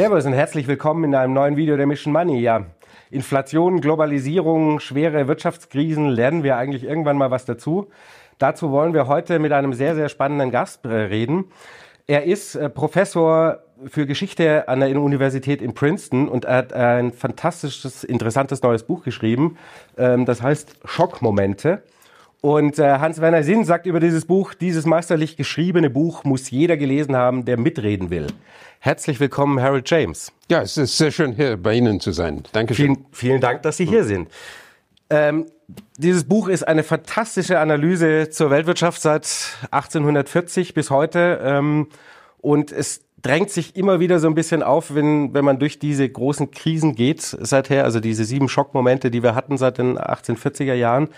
Servus und herzlich willkommen in einem neuen Video der Mission Money. Ja, Inflation, Globalisierung, schwere Wirtschaftskrisen, lernen wir eigentlich irgendwann mal was dazu? Dazu wollen wir heute mit einem sehr, sehr spannenden Gast äh, reden. Er ist äh, Professor für Geschichte an der Universität in Princeton und hat ein fantastisches, interessantes neues Buch geschrieben. Ähm, das heißt Schockmomente. Und äh, Hans-Werner Sinn sagt über dieses Buch, dieses meisterlich geschriebene Buch muss jeder gelesen haben, der mitreden will. Herzlich willkommen, Harold James. Ja, es ist sehr schön, hier bei Ihnen zu sein. Dankeschön. Vielen, vielen Dank, dass Sie hier sind. Ähm, dieses Buch ist eine fantastische Analyse zur Weltwirtschaft seit 1840 bis heute. Ähm, und es drängt sich immer wieder so ein bisschen auf, wenn, wenn man durch diese großen Krisen geht seither, also diese sieben Schockmomente, die wir hatten seit den 1840er Jahren.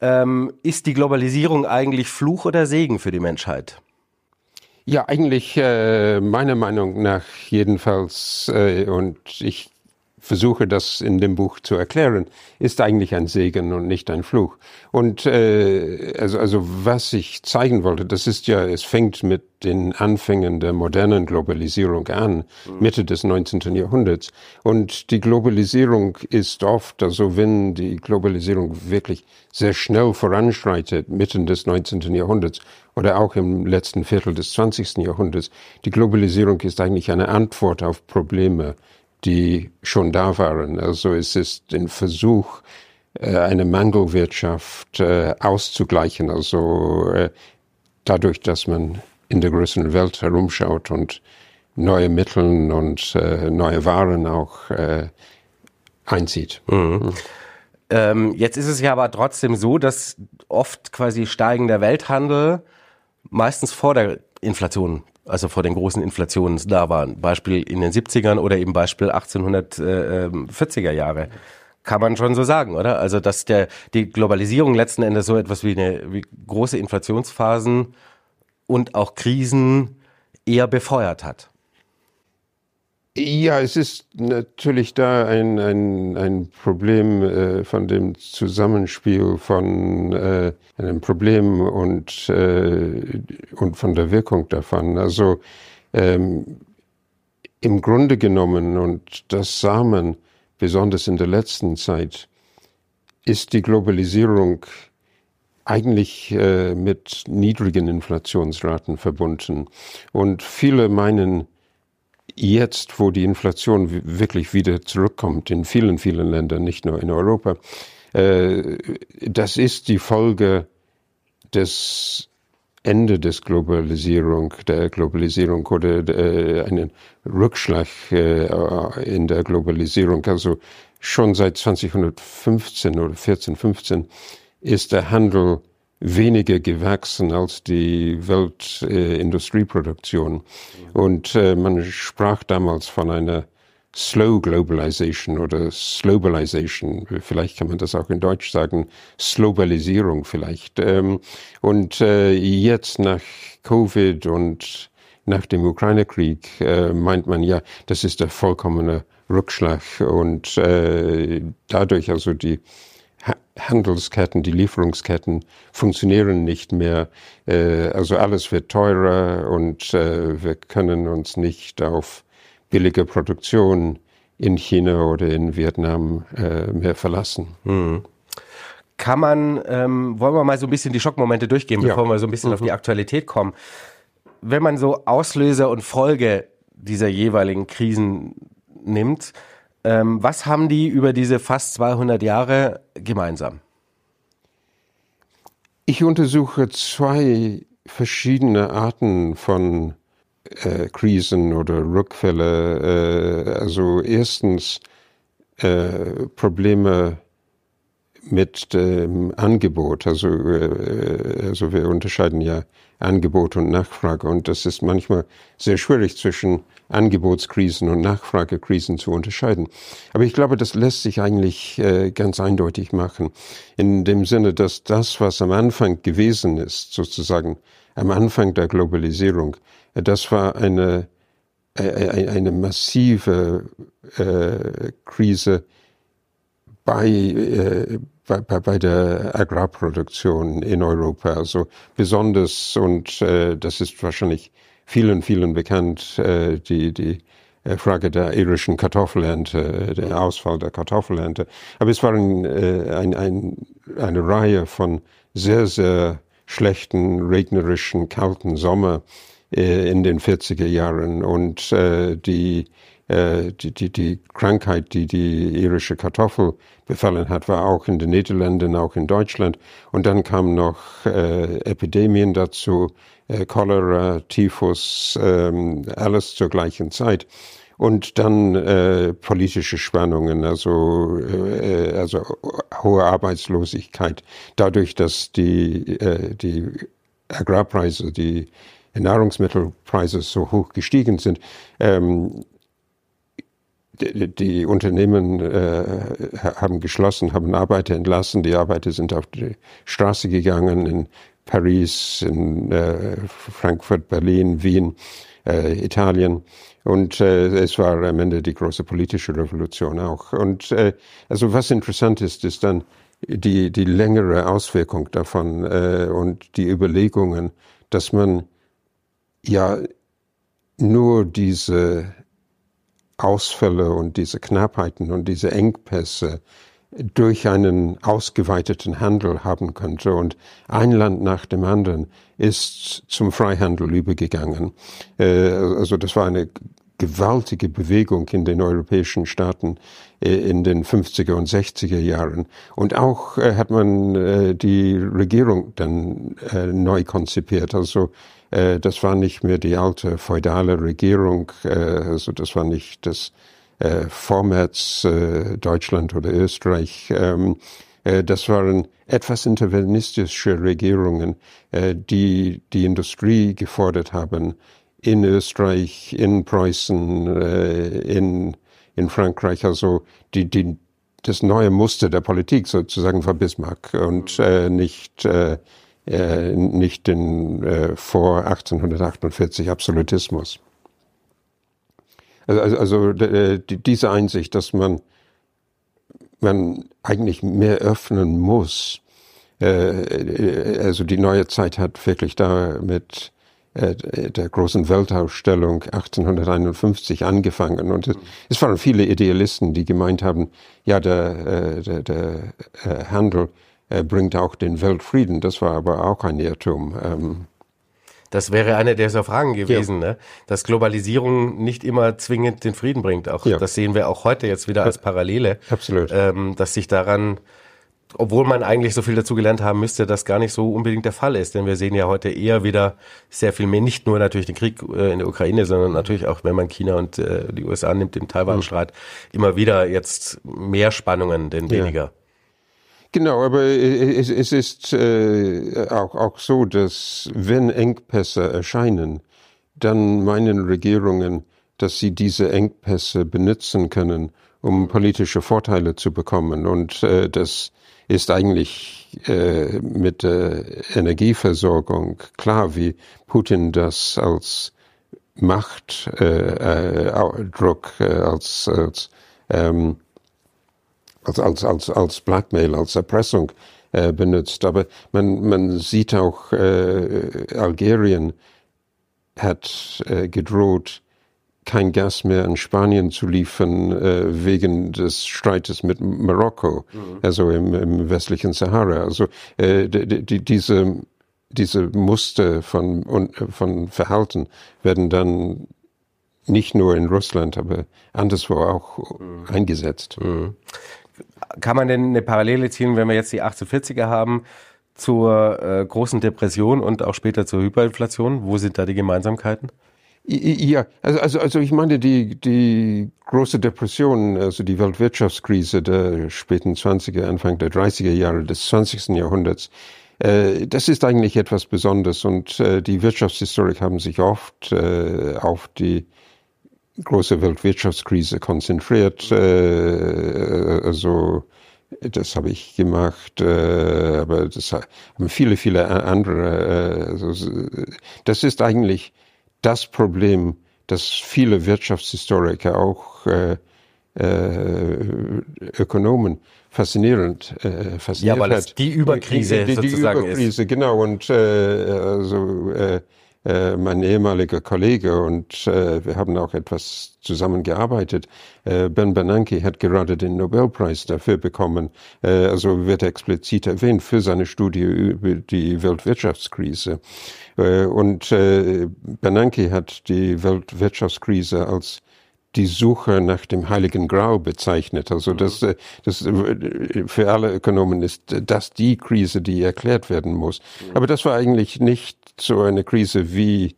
Ähm, ist die Globalisierung eigentlich Fluch oder Segen für die Menschheit? Ja, eigentlich äh, meiner Meinung nach jedenfalls, äh, und ich versuche das in dem Buch zu erklären, ist eigentlich ein Segen und nicht ein Fluch. Und äh, also, also was ich zeigen wollte, das ist ja, es fängt mit den Anfängen der modernen Globalisierung an, Mitte des 19. Jahrhunderts. Und die Globalisierung ist oft, also wenn die Globalisierung wirklich sehr schnell voranschreitet, mitten des 19. Jahrhunderts oder auch im letzten Viertel des 20. Jahrhunderts, die Globalisierung ist eigentlich eine Antwort auf Probleme, die schon da waren. Also es ist ein Versuch, äh, eine Mangelwirtschaft äh, auszugleichen, also äh, dadurch, dass man in der größeren Welt herumschaut und neue Mittel und neue Waren auch einzieht. Mhm. Ähm, jetzt ist es ja aber trotzdem so, dass oft quasi steigender Welthandel meistens vor der Inflation also vor den großen Inflationen da waren. Beispiel in den 70ern oder eben Beispiel 1840er Jahre. Kann man schon so sagen, oder? Also, dass der, die Globalisierung letzten Endes so etwas wie eine wie große Inflationsphasen und auch Krisen eher befeuert hat. Ja, es ist natürlich da ein, ein, ein Problem äh, von dem Zusammenspiel von äh, einem Problem und, äh, und von der Wirkung davon. Also ähm, im Grunde genommen und das Samen, besonders in der letzten Zeit, ist die Globalisierung eigentlich äh, mit niedrigen Inflationsraten verbunden. Und viele meinen, jetzt, wo die Inflation wirklich wieder zurückkommt in vielen, vielen Ländern, nicht nur in Europa, äh, das ist die Folge des Ende des Globalisierung, der Globalisierung oder äh, einen Rückschlag äh, in der Globalisierung. Also schon seit 2015 oder 14, 15 ist der Handel weniger gewachsen als die Weltindustrieproduktion. Äh, Und äh, man sprach damals von einer Slow Globalization oder Slowbalization, vielleicht kann man das auch in Deutsch sagen, Slowbalisierung vielleicht. Ähm, und äh, jetzt nach Covid und nach dem Ukraine-Krieg äh, meint man ja, das ist der vollkommene Rückschlag und äh, dadurch also die Handelsketten, die Lieferungsketten funktionieren nicht mehr. Äh, also alles wird teurer und äh, wir können uns nicht auf billige Produktion in China oder in Vietnam äh, mehr verlassen. Hm. Kann man, ähm, wollen wir mal so ein bisschen die Schockmomente durchgehen, bevor ja. wir so ein bisschen mhm. auf die Aktualität kommen. Wenn man so Auslöser und Folge dieser jeweiligen Krisen nimmt, ähm, was haben die über diese fast 200 Jahre gemeinsam? Ich untersuche zwei verschiedene Arten von äh, Krisen oder Rückfälle. Äh, also erstens äh, Probleme mit dem Angebot. Also, äh, also wir unterscheiden ja Angebot und Nachfrage und das ist manchmal sehr schwierig zwischen Angebotskrisen und Nachfragekrisen zu unterscheiden. Aber ich glaube, das lässt sich eigentlich äh, ganz eindeutig machen. In dem Sinne, dass das, was am Anfang gewesen ist, sozusagen am Anfang der Globalisierung, äh, das war eine, äh, äh eine massive Krise bei, äh, bei, bei der Agrarproduktion in Europa. Also besonders, und äh, das ist wahrscheinlich vielen, vielen bekannt, äh, die, die Frage der irischen Kartoffelernte, der Ausfall der Kartoffelernte. Aber es waren ein, ein, eine Reihe von sehr, sehr schlechten, regnerischen, kalten Sommer in den 40er Jahren und die äh, die, die, die Krankheit, die die irische Kartoffel befallen hat, war auch in den Niederlanden, auch in Deutschland. Und dann kamen noch äh, Epidemien dazu, äh, Cholera, Typhus, äh, alles zur gleichen Zeit. Und dann äh, politische Spannungen, also, äh, also hohe Arbeitslosigkeit, dadurch, dass die, äh, die Agrarpreise, die Nahrungsmittelpreise so hoch gestiegen sind. Ähm, die, die Unternehmen äh, haben geschlossen, haben Arbeiter entlassen. Die Arbeiter sind auf die Straße gegangen in Paris, in äh, Frankfurt, Berlin, Wien, äh, Italien. Und äh, es war am Ende die große politische Revolution auch. Und äh, also was interessant ist, ist dann die, die längere Auswirkung davon äh, und die Überlegungen, dass man ja nur diese Ausfälle und diese Knappheiten und diese Engpässe durch einen ausgeweiteten Handel haben könnte. Und ein Land nach dem anderen ist zum Freihandel übergegangen. Äh, also das war eine gewaltige Bewegung in den europäischen Staaten äh, in den 50er und 60er Jahren. Und auch äh, hat man die Regierung dann neu konzipiert. Also das war nicht mehr die alte feudale Regierung, äh, also das war nicht das äh, Vormärz Deutschland oder Österreich. Ähm, das waren etwas intervenistische Regierungen, die die Industrie gefordert haben in Österreich, in Preußen, in, in Frankreich, also die, die, das neue Muster der Politik sozusagen war Bismarck und äh, nicht äh, äh, nicht den äh, vor 1848 Absolutismus. Also, also, also äh, diese Einsicht, dass man, man eigentlich mehr öffnen muss, äh, also die neue Zeit hat wirklich da mit äh, der großen Weltausstellung 1851 angefangen. Und es, waren viele Idealisten, die gemeint haben, ja, der, äh, der, der Handel bringt auch den Weltfrieden. Das war aber auch ein Irrtum. Ähm, das wäre eine dieser Fragen gewesen, ja. ne? dass Globalisierung nicht immer zwingend den Frieden bringt. Auch ja. das sehen wir auch heute jetzt wieder als Parallele. Absolut. Ähm, dass sich daran, obwohl man eigentlich so viel dazu gelernt haben müsste, das gar nicht so unbedingt der Fall ist. Denn wir sehen ja heute eher wieder sehr viel mehr, nicht nur natürlich den Krieg äh, in der Ukraine, sondern natürlich auch, wenn man China und äh, die USA nimmt, im Taiwan-Streit, mhm. immer wieder jetzt mehr Spannungen, denn weniger. Ja. Genau, aber es, es ist äh, auch, auch so, dass wenn Engpässe erscheinen, dann meinen Regierungen, dass sie diese Engpässe benutzen können, um politische Vorteile zu bekommen. Und äh, das ist eigentlich äh, mit der Energieversorgung klar, wie Putin das als Machtdruck, äh, äh, äh, als, als ähm, als, als, als, als Blackmail, als Erpressung äh, benutzt. Aber man, man sieht auch, äh, Algerien hat äh, gedroht, kein Gas mehr an Spanien zu liefern äh, wegen des Streites mit Marokko, mhm. also im, im, westlichen Sahara. Also äh, die, die, diese, diese Muster von, von Verhalten werden dann nicht nur in Russland, aber anderswo auch mhm. eingesetzt. Mhm kann man denn eine Parallele ziehen, wenn wir jetzt die 1840er haben, zur äh, großen Depression und auch später zur Hyperinflation? Wo sind da die Gemeinsamkeiten? Ja, also, also, also ich meine, die, die große Depression, also die Weltwirtschaftskrise der späten 20er, Anfang der 30er Jahre des 20. Jahrhunderts, äh, das ist eigentlich etwas Besonderes und äh, die Wirtschaftshistoriker haben sich oft äh, auf die große Weltwirtschaftskrise konzentriert. Äh, also das habe ich gemacht, äh, aber das haben viele, viele andere. Äh, also, das ist eigentlich das Problem, das viele Wirtschaftshistoriker, auch äh, äh, Ökonomen faszinierend äh, fasziniert Ja, weil es die Überkrise die, die, die sozusagen Überkrise, ist. genau. Und äh, also äh, äh, mein ehemaliger Kollege und äh, wir haben auch etwas zusammengearbeitet. Äh, ben Bernanke hat gerade den Nobelpreis dafür bekommen, äh, also wird explizit erwähnt für seine Studie über die Weltwirtschaftskrise. Äh, und äh, Bernanke hat die Weltwirtschaftskrise als die Suche nach dem Heiligen Grau bezeichnet. Also das, mhm. das für alle Ökonomen ist das die Krise, die erklärt werden muss. Mhm. Aber das war eigentlich nicht so eine Krise wie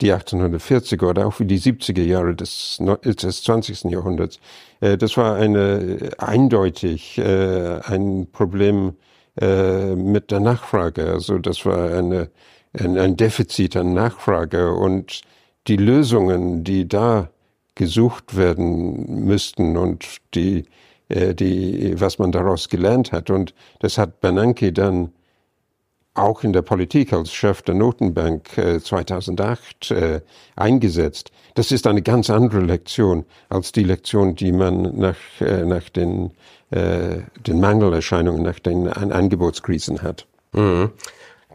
die 1840er oder auch wie die 70er Jahre des, des 20. Jahrhunderts. Äh, das war eine eindeutig äh, ein Problem mit der Nachfrage. Also das war eine, ein Defizit an Nachfrage und die Lösungen, die da gesucht werden müssten und die, äh, die, was man daraus gelernt hat. Und das hat Bernanke dann auch in der Politik als Chef der Notenbank äh, 2008 äh, eingesetzt. Das ist eine ganz andere Lektion als die Lektion, die man nach, äh, nach den, äh, den Mangelerscheinungen, nach den Angebotskrisen hat. Mhm.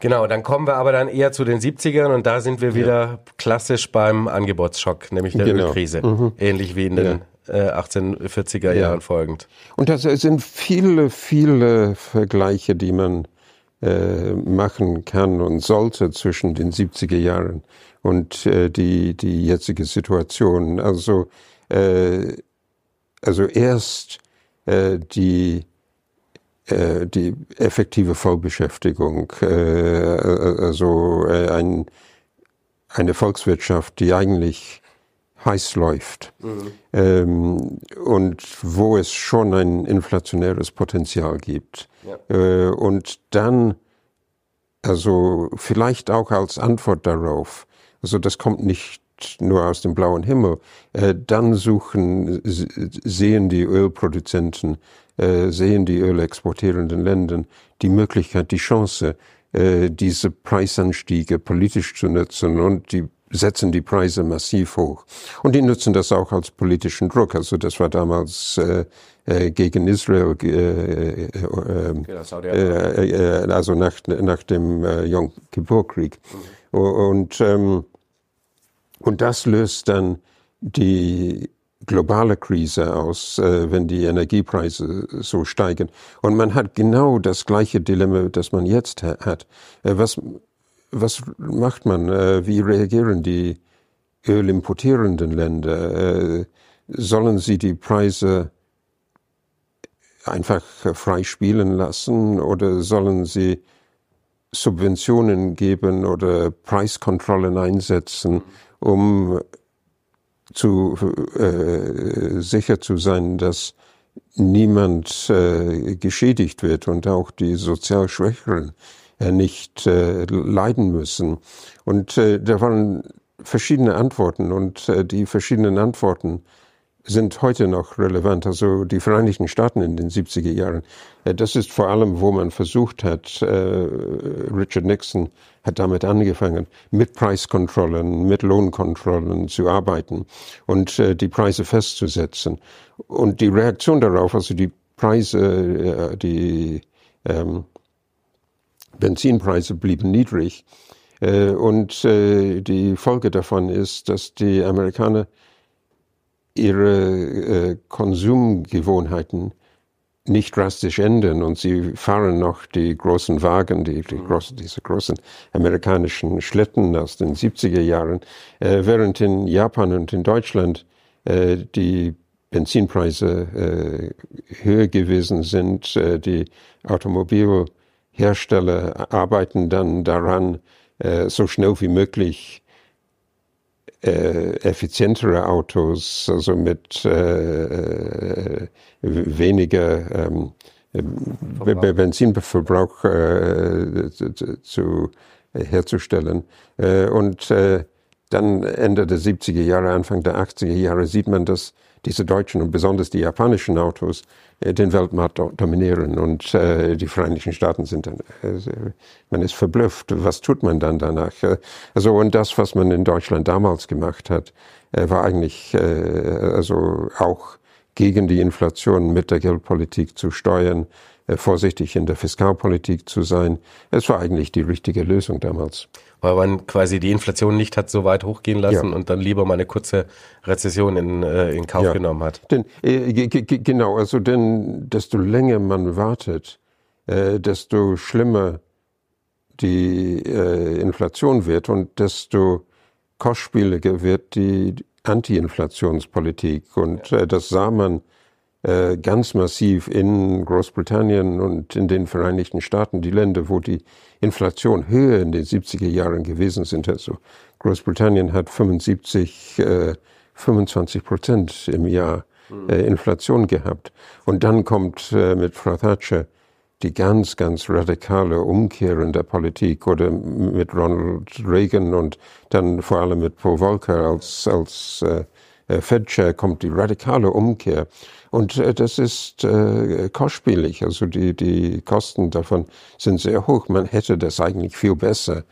Genau, dann kommen wir aber dann eher zu den 70ern und da sind wir wieder ja. klassisch beim Angebotsschock, nämlich der genau. Ölkrise. Mhm. Ähnlich wie in den ja. äh, 1840er ja. Jahren folgend. Und das sind viele, viele Vergleiche, die man äh, machen kann und sollte zwischen den 70er Jahren und äh, die, die jetzige Situation. Also, äh, also erst äh, die äh, die effektive Vollbeschäftigung, äh, also äh, ein, eine Volkswirtschaft, die eigentlich heiß läuft mhm. ähm, und wo es schon ein inflationäres Potenzial gibt. Ja. Äh, und dann, also vielleicht auch als Antwort darauf, also das kommt nicht nur aus dem blauen Himmel, äh, dann suchen, sehen die Ölproduzenten äh, sehen die ölexportierenden Länder die Möglichkeit, die Chance, äh, diese Preisanstiege politisch zu nutzen und die setzen die Preise massiv hoch. Und die nutzen das auch als politischen Druck. Also das war damals äh, äh, gegen Israel, äh, äh, äh, äh, also nach, nach dem äh, Yom Kippur-Krieg. Mhm. Und, ähm, und das löst dann die globale Krise aus, äh, wenn die Energiepreise so steigen. Und man hat genau das gleiche Dilemma, das man jetzt ha hat. Äh, was, was macht man? Äh, wie reagieren die ölimportierenden Länder? Äh, sollen sie die Preise einfach frei spielen lassen oder sollen sie Subventionen geben oder Preiskontrollen einsetzen, um zu äh, sicher zu sein, dass niemand äh, geschädigt wird und auch die sozial Schwächeren äh, nicht äh, leiden müssen. Und äh, da waren verschiedene Antworten und äh, die verschiedenen Antworten sind heute noch relevant. Also die Vereinigten Staaten in den 70er Jahren. Äh, das ist vor allem, wo man versucht hat, äh, Richard Nixon hat damit angefangen, mit Preiskontrollen, mit Lohnkontrollen zu arbeiten und äh, die Preise festzusetzen. Und die Reaktion darauf, also die Preise, die ähm, Benzinpreise blieben niedrig. Und die Folge davon ist, dass die Amerikaner ihre äh, Konsumgewohnheiten nicht drastisch ändern und sie fahren noch die großen Wagen, die, die mhm. großen, diese großen amerikanischen Schlitten aus den 70er Jahren, äh, während in Japan und in Deutschland äh, die Benzinpreise äh, höher gewesen sind. Äh, die Automobilhersteller arbeiten dann daran, äh, so schnell wie möglich äh, effizientere Autos, also mit äh, äh weniger ähm, Benzinverbrauch äh, zu, herzustellen. Äh, und äh, dann Ende der 70er Jahre, Anfang der 80er Jahre sieht man, dass diese deutschen und besonders die japanischen Autos äh, den Weltmarkt dominieren und äh, die Vereinigten Staaten sind dann, äh, man ist verblüfft. Was tut man dann danach? Also und das, was man in Deutschland damals gemacht hat, war eigentlich also auch gegen die Inflation mit der Geldpolitik zu steuern vorsichtig in der Fiskalpolitik zu sein. Es war eigentlich die richtige Lösung damals. Weil man quasi die Inflation nicht hat so weit hochgehen lassen ja. und dann lieber mal eine kurze Rezession in, äh, in Kauf ja. genommen hat. Denn, äh, genau, also denn desto länger man wartet, äh, desto schlimmer die äh, Inflation wird und desto kostspieliger wird die Anti-Inflationspolitik. Und äh, das sah man äh, ganz massiv in Großbritannien und in den Vereinigten Staaten, die Länder, wo die Inflation höher in den 70er Jahren gewesen sind. Also Großbritannien hat 75, äh, 25 Prozent im Jahr hm. äh, Inflation gehabt. Und dann kommt äh, mit Frau Thatcher die ganz, ganz radikale Umkehr in der Politik oder mit Ronald Reagan und dann vor allem mit Paul Volcker als, als äh, äh Fed-Chair kommt die radikale Umkehr. Und äh, das ist äh, kostspielig. Also die, die Kosten davon sind sehr hoch. Man hätte das eigentlich viel besser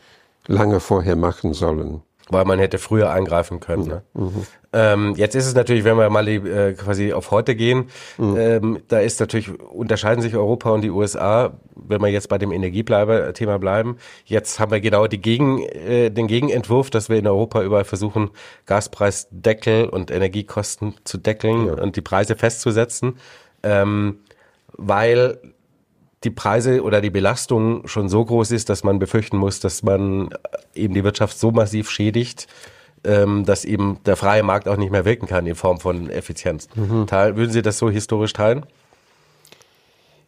lange vorher machen sollen. Weil man hätte früher eingreifen können. Ne? Mhm. Ähm, jetzt ist es natürlich, wenn wir mal äh, quasi auf heute gehen, mhm. ähm, da ist natürlich, unterscheiden sich Europa und die USA, wenn wir jetzt bei dem Energiethema bleiben. Jetzt haben wir genau die Gegen, äh, den Gegenentwurf, dass wir in Europa überall versuchen, Gaspreisdeckel und Energiekosten zu deckeln ja. und die Preise festzusetzen. Ähm, weil die Preise oder die Belastung schon so groß ist, dass man befürchten muss, dass man eben die Wirtschaft so massiv schädigt, ähm, dass eben der freie Markt auch nicht mehr wirken kann in Form von Effizienz. Mhm. würden Sie das so historisch teilen?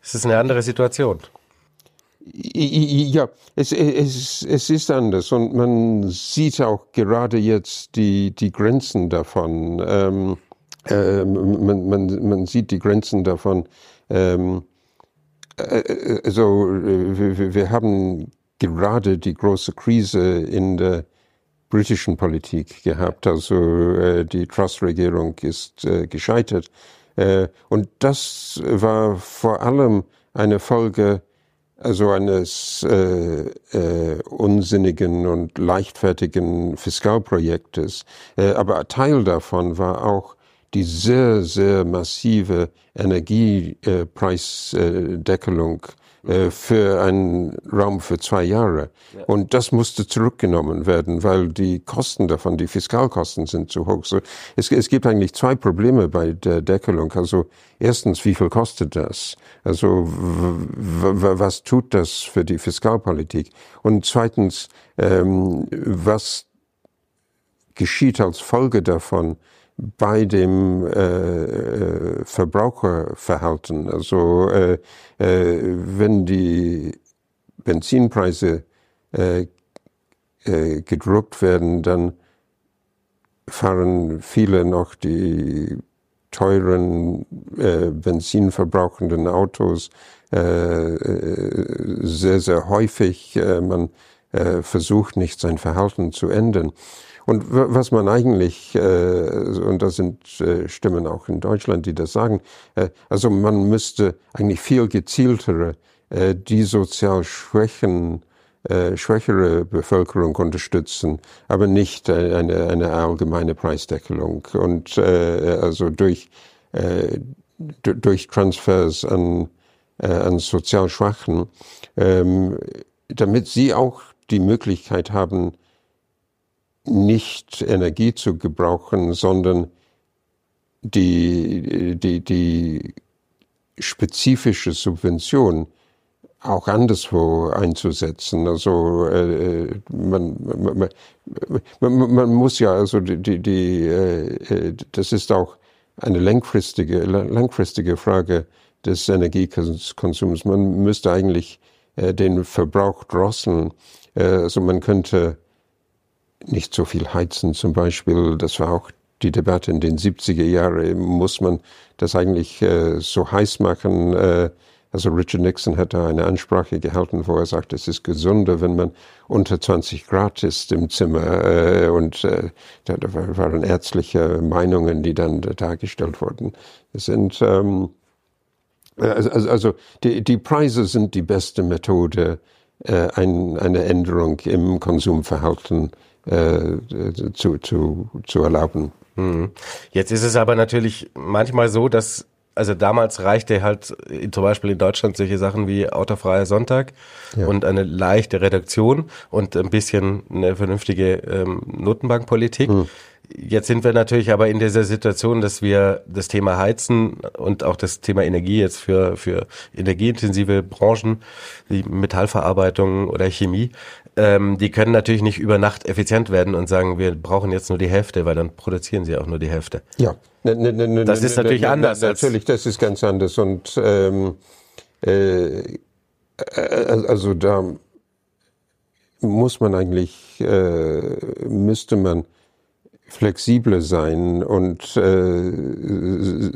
Es ist eine andere Situation. Ja, es, es, es ist anders und man sieht auch gerade jetzt die, die Grenzen davon. Ähm, äh, man, man, man sieht die Grenzen davon. Ähm, äh, also wir, haben gerade die große Krise in der britischen Politik gehabt. Also die Truss-Regierung ist gescheitert. Und das war vor allem eine Folge also eines äh, äh, unsinnigen und leichtfertigen Fiskalprojektes. Äh, aber Teil davon war auch die sehr, sehr massive Energiepreisdeckelung äh, für einen Raum für zwei Jahre. Ja. Und das musste zurückgenommen werden, weil die Kosten davon, die Fiskalkosten sind zu hoch. So, es, es gibt eigentlich zwei Probleme bei der Deckelung. Also erstens, wie viel kostet das? Also was tut das für die Fiskalpolitik? Und zweitens, ähm, was geschieht als Folge davon bei dem äh, äh, Verbraucherverhalten. Also äh, äh, wenn die Benzinpreise äh, äh, gedruckt werden, dann fahren viele noch die teuren äh, benzinverbrauchenden Autos äh, äh sehr, sehr häufig. Man versucht nicht sein Verhalten zu ändern. Und was man eigentlich, äh, und da sind äh, Stimmen auch in Deutschland, die das sagen, äh, also man müsste eigentlich viel gezieltere die sozial Schwächen, äh, schwächere Bevölkerung unterstützen, aber nicht eine, eine allgemeine Preisdeckelung. Und äh, also durch, äh, durch Transfers an, an sozial Schwachen, ähm, damit sie auch die Möglichkeit haben, nicht Energie zu gebrauchen, sondern die, die, die spezifische Subvention auch anderswo einzusetzen. Also äh, man, man, man, man, muss ja, also die, die, die äh, das ist auch eine langfristige, langfristige Frage des Energiekonsums. Man müsste eigentlich äh, den Verbrauch drosseln. Äh, also man könnte nicht so viel heizen zum Beispiel. Das war auch die Debatte in den 70er Jahren. Muss man das eigentlich äh, so heiß machen? Äh, also Richard Nixon hat da eine Ansprache gehalten, wo er sagt, es ist gesunder, wenn man unter 20 Grad ist im Zimmer. Äh, und äh, da, waren ärztliche Meinungen, die dann dargestellt wurden. Es sind ähm, also, also, also die, die Preise sind die beste Methode, äh, ein, eine Änderung im Konsumverhalten äh, zu, zu, zu erlauben. Hm. Jetzt ist es aber natürlich manchmal so, dass also damals reichte halt zum Beispiel in Deutschland solche Sachen wie autofreier Sonntag ja. und eine leichte Redaktion und ein bisschen eine vernünftige ähm, Notenbankpolitik. Mhm. Jetzt sind wir natürlich aber in dieser Situation, dass wir das Thema Heizen und auch das Thema Energie jetzt für, für energieintensive Branchen, wie Metallverarbeitung oder Chemie, ähm, die können natürlich nicht über Nacht effizient werden und sagen, wir brauchen jetzt nur die Hälfte, weil dann produzieren sie auch nur die Hälfte. Ja, ne, ne, ne, ne das ist natürlich ne, ne, anders. Natürlich, das ist ganz anders und ähm, äh, äh, also da muss man eigentlich, äh, müsste man flexibler sein und äh,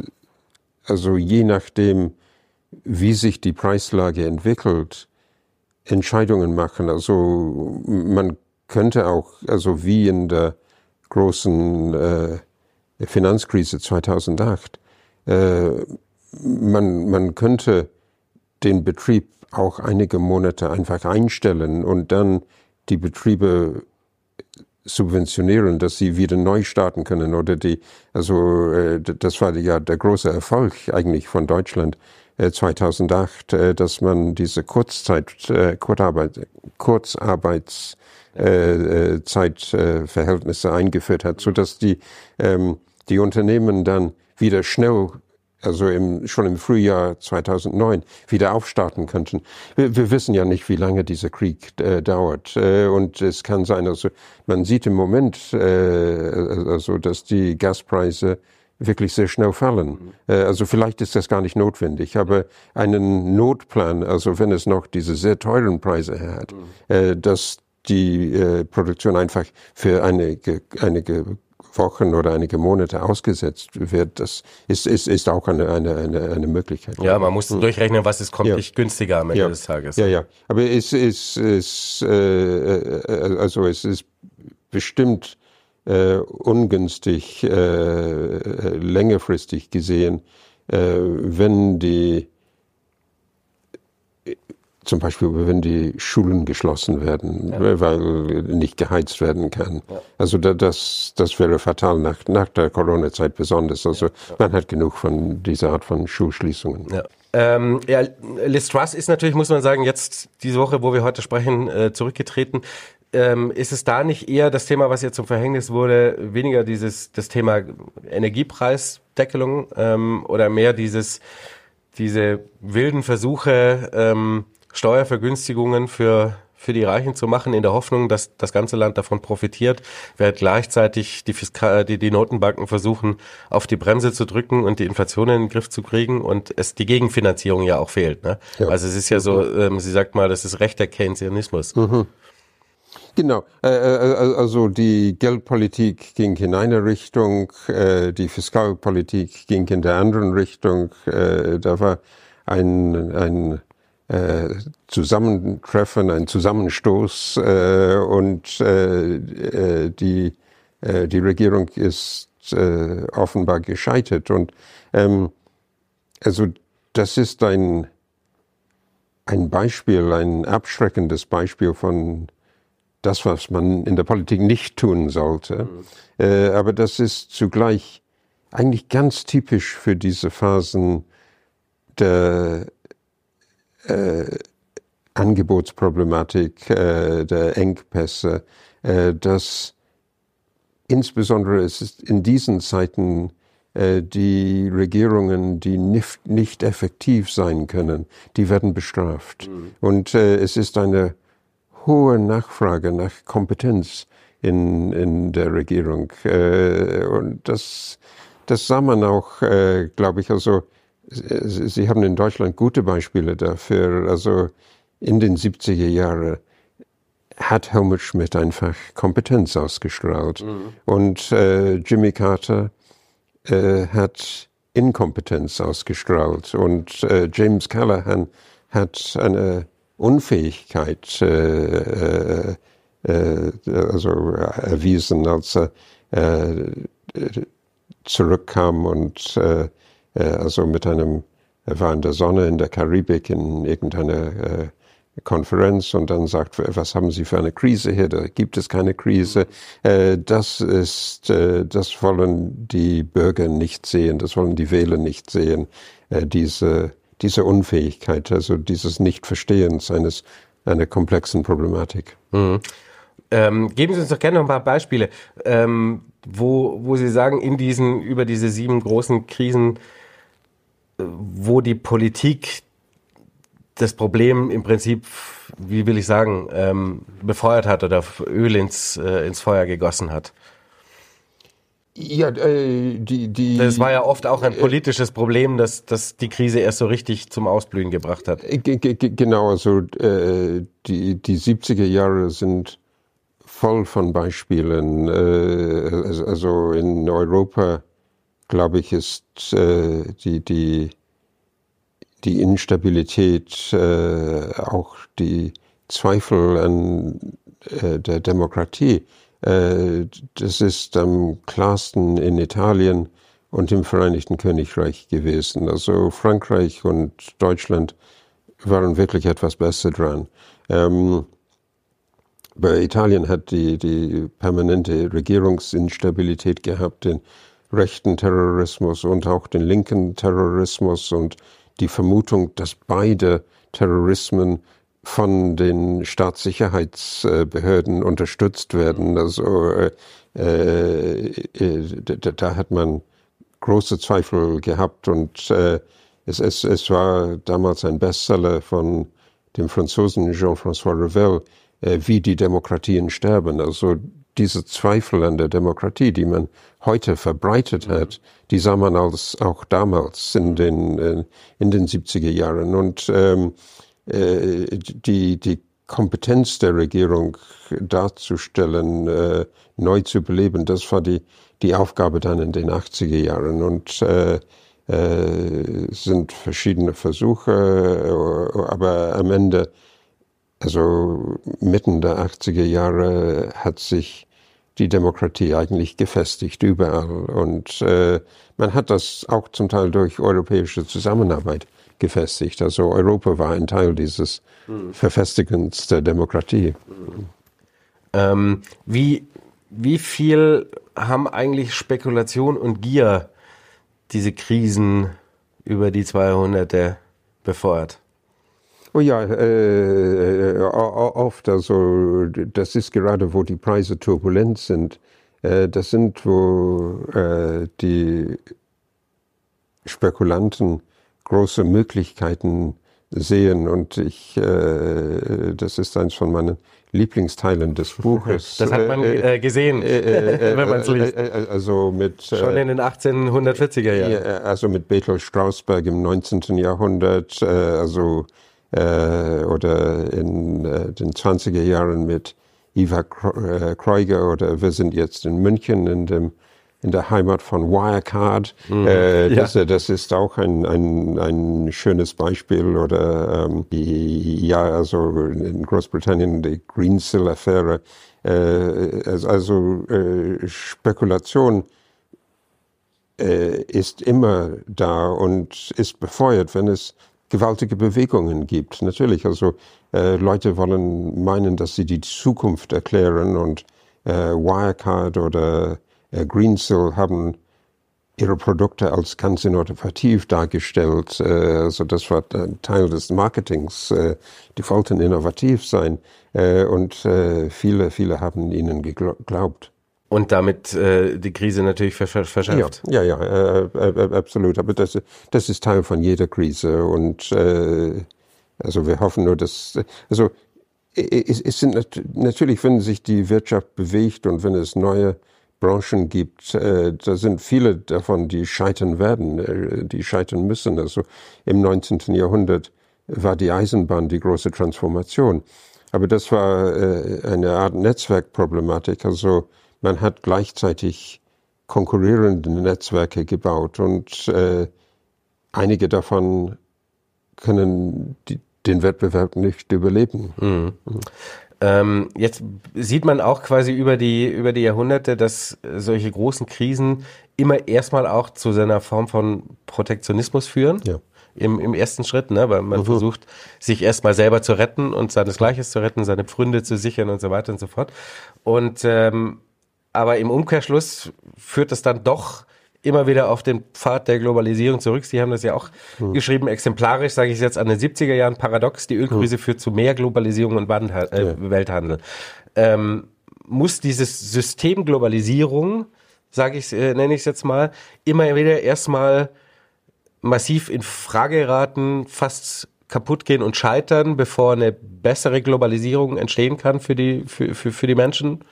also je nachdem, wie sich die Preislage entwickelt, Entscheidungen machen. Also man könnte auch, also wie in der großen äh, Finanzkrise 2008, äh, man, man könnte den Betrieb auch einige Monate einfach einstellen und dann die Betriebe subventionieren, dass sie wieder neu starten können oder die, also äh, das war ja der große Erfolg eigentlich von Deutschland 2008, äh, äh, dass man diese Kurzzeit, äh, Kurzarbeit, Kurzarbeitszeitverhältnisse eingeführt hat, so dass die ähm, die Unternehmen dann wieder schnell also im, schon im Frühjahr 2009 wieder aufstarten könnten. Wir, wir wissen ja nicht, wie lange dieser Krieg äh, dauert. Äh, und es kann sein, also man sieht im Moment, äh, also dass die Gaspreise wirklich sehr schnell fallen. Mhm. also vielleicht ist das gar nicht notwendig, aber einen Notplan, also wenn es noch diese sehr teuren Preise hat, mhm. äh, dass die äh, Produktion einfach für einige, einige Wochen oder einige Monate ausgesetzt wird, das ist, ist, ist auch eine, eine, eine, eine Möglichkeit. Ja, man muss hm. durchrechnen, was ist kommt ja. nicht günstiger am Ende ja. des Tages. Ja, ja. Aber es ist, äh, äh, also es ist bestimmt äh, ungünstig, äh, längerfristig gesehen, äh, wenn die zum Beispiel, wenn die Schulen geschlossen werden, ja. weil nicht geheizt werden kann. Ja. Also das, das wäre fatal nach, nach der Corona-Zeit besonders. Also ja. man hat genug von dieser Art von Schulschließungen. Ja. Ähm, ja, Liz Truss ist natürlich, muss man sagen, jetzt diese Woche, wo wir heute sprechen, äh, zurückgetreten. Ähm, ist es da nicht eher das Thema, was jetzt zum Verhängnis wurde, weniger dieses das Thema Energiepreisdeckelung ähm, oder mehr dieses diese wilden Versuche, ähm, Steuervergünstigungen für für die Reichen zu machen, in der Hoffnung, dass das ganze Land davon profitiert, während gleichzeitig die, Fiskal die, die Notenbanken versuchen, auf die Bremse zu drücken und die Inflation in den Griff zu kriegen und es die Gegenfinanzierung ja auch fehlt. Ne? Ja. Also es ist ja so, ähm, sie sagt mal, das ist rechter Keynesianismus. Mhm. Genau, äh, also die Geldpolitik ging in eine Richtung, äh, die Fiskalpolitik ging in der anderen Richtung. Äh, da war ein, ein äh, Zusammentreffen, ein Zusammenstoß äh, und äh, äh, die, äh, die Regierung ist äh, offenbar gescheitert. Und ähm, also das ist ein, ein Beispiel, ein abschreckendes Beispiel von das, was man in der Politik nicht tun sollte. Mhm. Äh, aber das ist zugleich eigentlich ganz typisch für diese Phasen der Angebotsproblematik, äh, der Engpässe, äh, dass insbesondere es ist in diesen Zeiten äh, die Regierungen, die nicht, nicht, effektiv sein können, die werden bestraft. Mhm. Und äh, es ist eine hohe Nachfrage nach Kompetenz in, in der Regierung. Äh, und das, das sah man auch, äh, glaube ich, also Sie haben in Deutschland gute Beispiele dafür. Also in den 70er Jahren hat Helmut Schmidt einfach Kompetenz ausgestrahlt. Mhm. Und äh, Jimmy Carter äh, hat Inkompetenz ausgestrahlt. Und äh, James Callahan hat eine Unfähigkeit äh, äh, äh, also erwiesen, als er zurückkam und also mit einem, er war in der Sonne in der Karibik in irgendeiner äh, Konferenz und dann sagt, was haben Sie für eine Krise hier? Da gibt es keine Krise. Äh, das ist, äh, das wollen die Bürger nicht sehen, das wollen die Wähler nicht sehen. Äh, diese, diese Unfähigkeit, also dieses Nichtverstehens eines einer komplexen Problematik. Mhm. Ähm, geben Sie uns doch gerne noch ein paar Beispiele, ähm, wo, wo Sie sagen, in diesen, über diese sieben großen Krisen, wo die Politik das Problem im Prinzip, wie will ich sagen, ähm, befeuert hat oder Öl ins, äh, ins Feuer gegossen hat. Ja, äh, die, die. Das war ja oft auch ein politisches Problem, dass, dass die Krise erst so richtig zum Ausblühen gebracht hat. Äh, genau, also äh, die, die 70er Jahre sind voll von Beispielen. Äh, also in Europa, glaube ich, ist äh, die, die die Instabilität, äh, auch die Zweifel an äh, der Demokratie. Äh, das ist am klarsten in Italien und im Vereinigten Königreich gewesen. Also Frankreich und Deutschland waren wirklich etwas besser dran. Ähm, bei Italien hat die, die permanente Regierungsinstabilität gehabt, den rechten Terrorismus und auch den linken Terrorismus und die Vermutung, dass beide Terrorismen von den Staatssicherheitsbehörden unterstützt werden. Also äh, äh, da hat man große Zweifel gehabt und äh, es, es, es war damals ein Bestseller von dem Franzosen Jean-François Revel, äh, wie die Demokratien sterben. Also diese Zweifel an der Demokratie, die man heute verbreitet mhm. hat, die sah man als, auch damals in den, äh, in den 70er Jahren. Und ähm, äh, die, die Kompetenz der Regierung darzustellen, äh, neu zu beleben, das war die, die Aufgabe dann in den 80er Jahren. Und äh, äh, sind verschiedene Versuche, äh, aber am Ende, also mitten der 80er Jahre, hat sich die Demokratie eigentlich gefestigt überall. Und äh, man hat das auch zum Teil durch europäische Zusammenarbeit gefestigt. Also Europa war ein Teil dieses mhm. Verfestigens der Demokratie. Mhm. Ähm, wie, wie viel haben eigentlich Spekulation und Gier diese Krisen über die 200 befeuert? Oh ja, äh, äh oft. Also das ist gerade, wo die Preise turbulent sind. Äh, das sind, wo äh, die Spekulanten große Möglichkeiten sehen. Und ich, äh, das ist eins von meinen Lieblingsteilen des Buches. Das hat man äh, äh gesehen, äh, wenn man es liest. Also mit, Schon in den 1840er Jahren. Also mit Bethel Strausberg im 19. Jahrhundert. also äh, oder in äh, den 20er Jahren mit Eva äh, Kreuger oder wir sind jetzt in München in dem in der Heimat von Wirecard. Mhm, äh, ja. das, das, ist auch ein, ein, ein schönes Beispiel. Oder ähm, die, ja, also in Großbritannien die Greensill-Affäre. Äh, also äh, Spekulation äh, ist immer da und ist befeuert, wenn es gewaltige Bewegungen gibt. Natürlich, also äh, Leute wollen meinen, dass sie die Zukunft erklären und äh, Wirecard oder äh, Greensill haben ihre Produkte als ganz innovativ dargestellt. Äh, also das war Teil des Marketings. Äh, die wollten innovativ sein äh, und äh, viele, viele haben ihnen geglaubt. Und damit äh, die Krise natürlich verschärft. Ja, ja, ja äh, äh, absolut. Aber das, das ist Teil von jeder Krise. Und äh, also wir hoffen nur, dass also es, es sind natürlich, wenn sich die Wirtschaft bewegt und wenn es neue Branchen gibt, äh, da sind viele davon, die scheitern werden, äh, die scheitern müssen. Also im 19. Jahrhundert war die Eisenbahn die große Transformation. Aber das war äh, eine Art Netzwerkproblematik. Also man hat gleichzeitig konkurrierende Netzwerke gebaut und äh, einige davon können die, den Wettbewerb nicht überleben. Mhm. Mhm. Ähm, jetzt sieht man auch quasi über die, über die Jahrhunderte, dass solche großen Krisen immer erstmal auch zu seiner Form von Protektionismus führen. Ja im, im ersten Schritt, ne? weil man mhm. versucht, sich erstmal selber zu retten und seines Gleiches zu retten, seine Pfründe zu sichern und so weiter und so fort. Und ähm, aber im Umkehrschluss führt es dann doch immer wieder auf den Pfad der Globalisierung zurück. Sie haben das ja auch mhm. geschrieben, exemplarisch sage ich es jetzt an den 70er Jahren, paradox, die Ölkrise mhm. führt zu mehr Globalisierung und Wandel, äh, ja. Welthandel. Ähm, muss dieses System Globalisierung, sage ich, äh, nenne ich es jetzt mal, immer wieder erstmal massiv in Frage geraten, fast kaputt gehen und scheitern, bevor eine bessere Globalisierung entstehen kann für die, für, für, für die Menschen?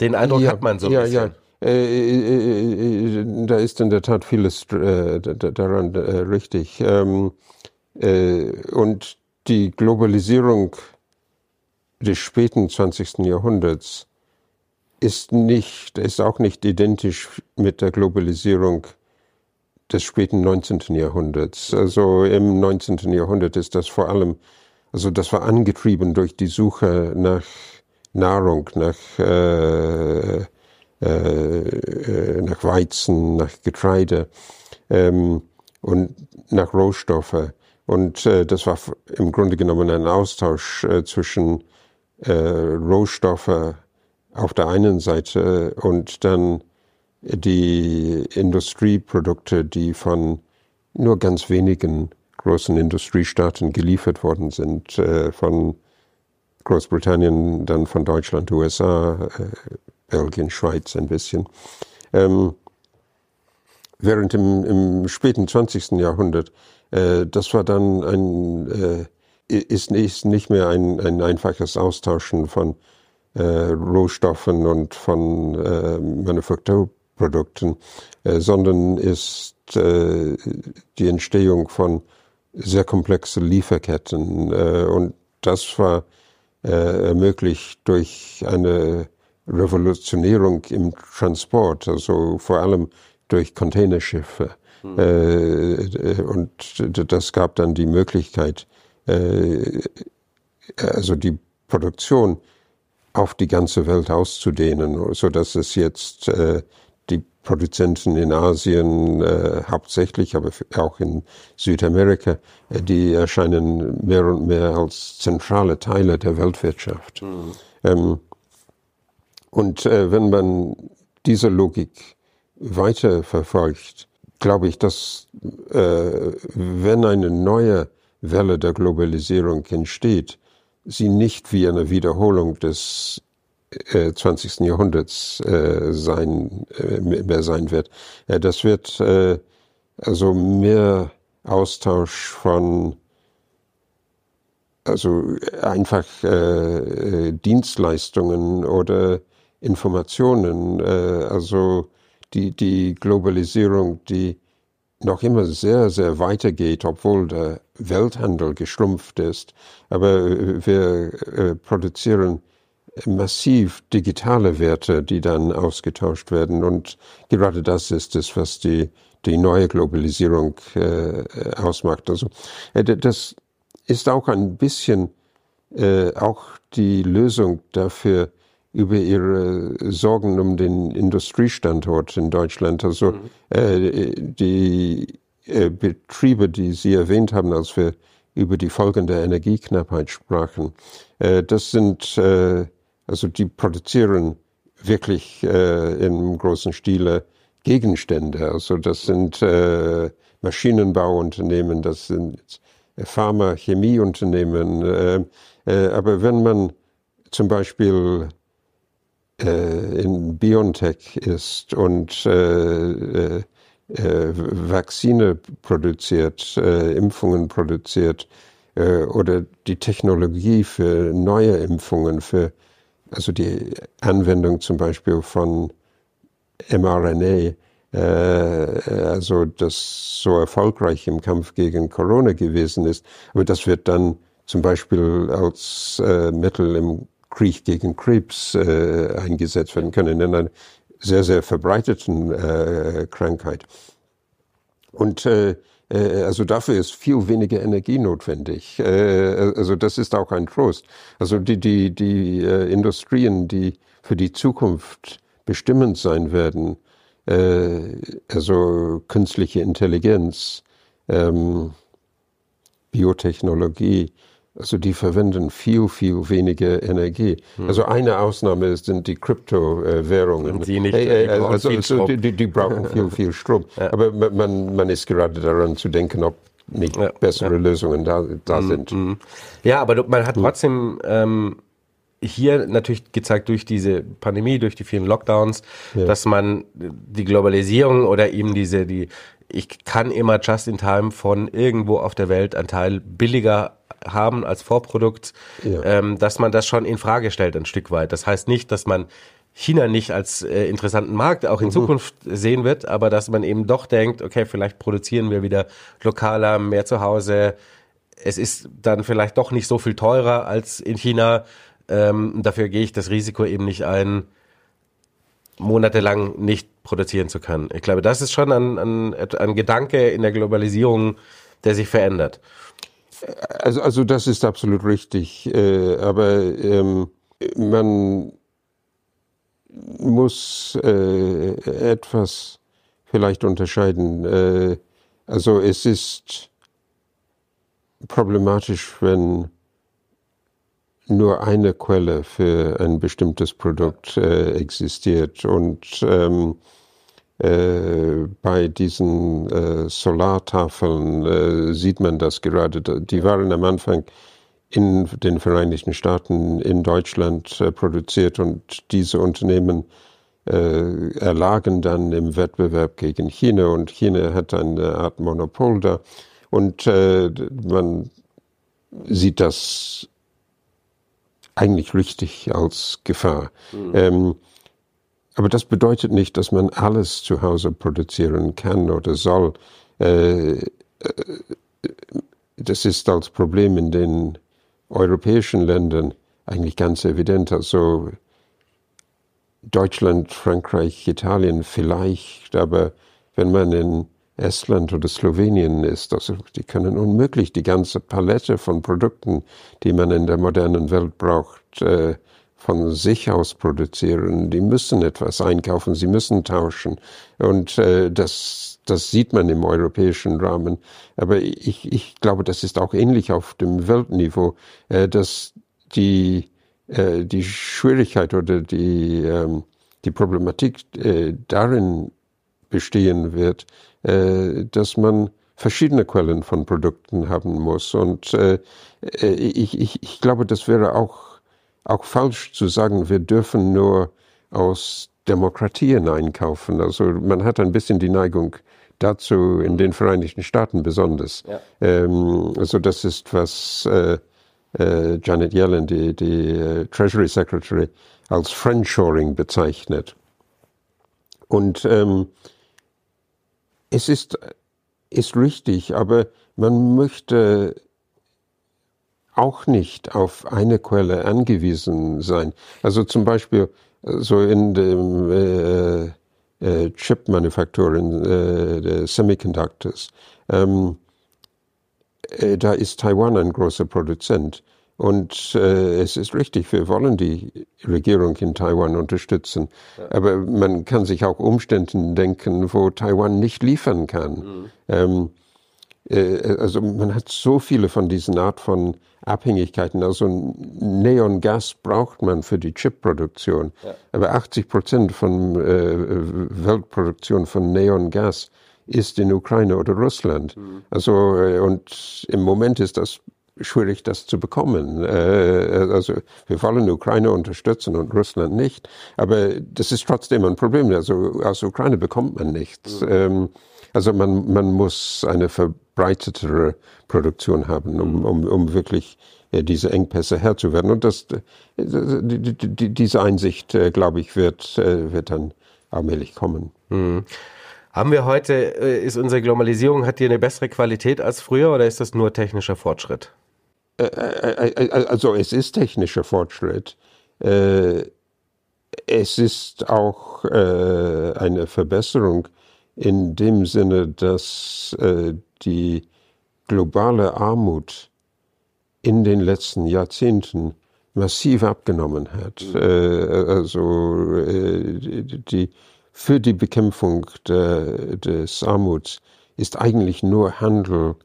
Den Eindruck ja, hat man so ein ja, bisschen. Ja. Äh, äh, äh, da ist in der Tat vieles daran richtig. Ähm, und die Globalisierung des späten 20. Jahrhunderts ist nicht, ist auch nicht identisch mit der Globalisierung des späten 19. Jahrhunderts. Also im 19. Jahrhundert ist das vor allem, also das war angetrieben durch die Suche nach Nahrung, nach äh, äh, äh, nach Weizen, nach Getreide ähm, und nach Rohstoffe. Und äh, das war im Grunde genommen ein Austausch äh, zwischen äh, Rohstoffe auf der einen Seite und dann die Industrieprodukte, die von nur ganz wenigen großen Industriestaaten geliefert worden sind, von Großbritannien, dann von Deutschland, USA, äh, Belgien, Schweiz ein bisschen. Ähm, während im, im, späten 20. Jahrhundert, äh, das war dann ein, äh, ist, ist nicht mehr ein, ein einfaches Austauschen von äh, Rohstoffen und von äh, Manufakturprodukten, äh, sondern ist die Entstehung von sehr komplexen Lieferketten. Und das war äh, ermöglicht durch eine Revolutionierung im Transport, also vor allem durch Containerschiffe. Mhm. Äh, und das gab dann die Möglichkeit, äh, also die Produktion auf die ganze Welt auszudehnen, so dass es jetzt äh, die Produzenten in Asien äh, hauptsächlich, aber auch in Südamerika, äh, die erscheinen mehr und mehr als zentrale Teile der Weltwirtschaft. Mhm. Ähm, und äh, wenn man diese Logik weiter verfolgt, glaube ich, dass äh, wenn eine neue Welle der Globalisierung entsteht, sie nicht wie eine Wiederholung des äh, 20. Jahrhunderts äh, sein, äh, mehr sein wird. Äh, das wird äh, also mehr Austausch von also einfach äh, Dienstleistungen oder Informationen, äh, also die, die Globalisierung, die noch immer sehr, sehr weitergeht, obwohl der Welthandel geschrumpft ist. Aber äh, wir äh, produzieren massiv digitale Werte, die dann ausgetauscht werden. Und gerade das ist es, was die, die neue Globalisierung äh, ausmacht. Also äh, das ist auch ein bisschen äh, auch die Lösung dafür, über ihre Sorgen um den Industriestandort in Deutschland. Also mhm. äh, die äh, Betriebe, die Sie erwähnt haben, als wir über die Folgen der Energieknappheit sprachen, äh, das sind äh, also die produzieren wirklich äh, im großen Stile Gegenstände. Also das sind äh, Maschinenbauunternehmen, das sind Pharma, Chemieunternehmen. Äh, äh, aber wenn man zum Beispiel äh, in BioNTech ist und äh, äh, äh Vakzine produziert, äh, Impfungen produziert äh, oder die Technologie für neue Impfungen, für also die Anwendung zum Beispiel von mRNA, also das so erfolgreich im Kampf gegen Corona gewesen ist, aber das wird dann zum Beispiel als Mittel im Krieg gegen Krebs äh, eingesetzt werden können, in einer sehr, sehr verbreiteten äh, Krankheit. Und äh, äh, also dafür ist viel weniger Energie notwendig. Äh, also das ist auch ein Trost. Also die, die, die äh, Industrien, die für die Zukunft bestimmend sein werden, äh, also künstliche Intelligenz, ähm, Biotechnologie, also die verwenden viel, viel weniger Energie. Hm. Also eine Ausnahme sind die Kryptowährungen. Sie nicht, hey, die, also, also die, die, brauchen viel, viel Strom. Ja. Aber man, man ist gerade daran zu denken, ob nicht ja, bessere ja. Lösungen da, da mhm. sind. Mhm. Ja, aber man hat hm. trotzdem ähm, hier natürlich gezeigt durch diese Pandemie, durch die vielen Lockdowns, dass man die Globalisierung oder eben diese, die, ich kann immer just in time von irgendwo auf der Welt einen Teil billiger haben als Vorprodukt, ja. ähm, dass man das schon in Frage stellt ein Stück weit. Das heißt nicht, dass man China nicht als äh, interessanten Markt auch in mhm. Zukunft sehen wird, aber dass man eben doch denkt, okay, vielleicht produzieren wir wieder lokaler, mehr zu Hause. Es ist dann vielleicht doch nicht so viel teurer als in China. Ähm, dafür gehe ich das Risiko eben nicht ein, monatelang nicht produzieren zu können. Ich glaube, das ist schon ein, ein, ein Gedanke in der Globalisierung, der sich verändert. Also, also das ist absolut richtig. Äh, aber ähm, man muss äh, etwas vielleicht unterscheiden. Äh, also es ist problematisch, wenn nur eine Quelle für ein bestimmtes Produkt äh, existiert. Und ähm, äh, bei diesen äh, Solartafeln äh, sieht man das gerade. Die waren am Anfang in den Vereinigten Staaten, in Deutschland äh, produziert. Und diese Unternehmen äh, erlagen dann im Wettbewerb gegen China. Und China hat eine Art Monopol da. Und man sieht das eigentlich richtig als Gefahr. Mhm. Ähm, aber das bedeutet nicht, dass man alles zu Hause produzieren kann oder soll. Äh, äh, das ist als Problem in den europäischen Ländern eigentlich ganz evident. Also Deutschland, Frankreich, Italien vielleicht, aber wenn man in Estland oder Slowenien ist. Also die können unmöglich die ganze Palette von Produkten, die man in der modernen Welt braucht, äh, von sich aus produzieren. Die müssen etwas einkaufen, sie müssen tauschen. Und äh, das, das sieht man im europäischen Rahmen. Aber ich, ich glaube, das ist auch ähnlich auf dem Weltniveau, äh, dass die, die Schwierigkeit oder die, ähm, die Problematik darin bestehen wird, dass man verschiedene Quellen von Produkten haben muss. Und äh, äh, ich, ich, ich glaube, das wäre auch, auch falsch zu sagen, wir dürfen nur aus Demokratien einkaufen. Also man hat ein bisschen die Neigung dazu in den Vereinigten Staaten besonders. Ja. Ähm, also das ist, was äh, äh, Janet Yellen, die, die äh, Treasury Secretary, als Friendshoring bezeichnet. Und ähm, es ist, ist richtig, aber man möchte auch nicht auf eine Quelle angewiesen sein. Also zum Beispiel so in dem äh, äh, Chip Manufacturing äh, der Semiconductors. Ähm, äh, da ist Taiwan ein großer Produzent. Und äh, es ist richtig, wir wollen die Regierung in Taiwan unterstützen. Ja. Aber man kann sich auch Umständen denken, wo Taiwan nicht liefern kann. Mhm. Ähm, äh, also man hat so viele von diesen Art von Abhängigkeiten. Also Neongas braucht man für die Chipproduktion. Ja. Aber 80 Prozent von äh, Weltproduktion von Neongas ist in Ukraine oder Russland. Mhm. Also äh, und im Moment ist das schwierig, das zu bekommen. Äh, also wir wollen die Ukraine unterstützen und Russland nicht, aber das ist trotzdem ein Problem. Also aus Ukraine bekommt man nichts. Mhm. Ähm, also man, man muss eine verbreitetere Produktion haben, um, mhm. um, um wirklich äh, diese Engpässe Herr zu werden. Und das, die, diese Einsicht, äh, glaube ich, wird, wird dann allmählich kommen. Mhm. Haben wir heute, ist unsere Globalisierung, hat die eine bessere Qualität als früher oder ist das nur technischer Fortschritt? Äh, äh, äh, also es ist technischer Fortschritt. Es ist auch eine Verbesserung in dem Sinne, dass die globale Armut in den letzten Jahrzehnten massiv abgenommen hat. Mhm. Also die für die Bekämpfung de, des Armuts ist eigentlich nur Handel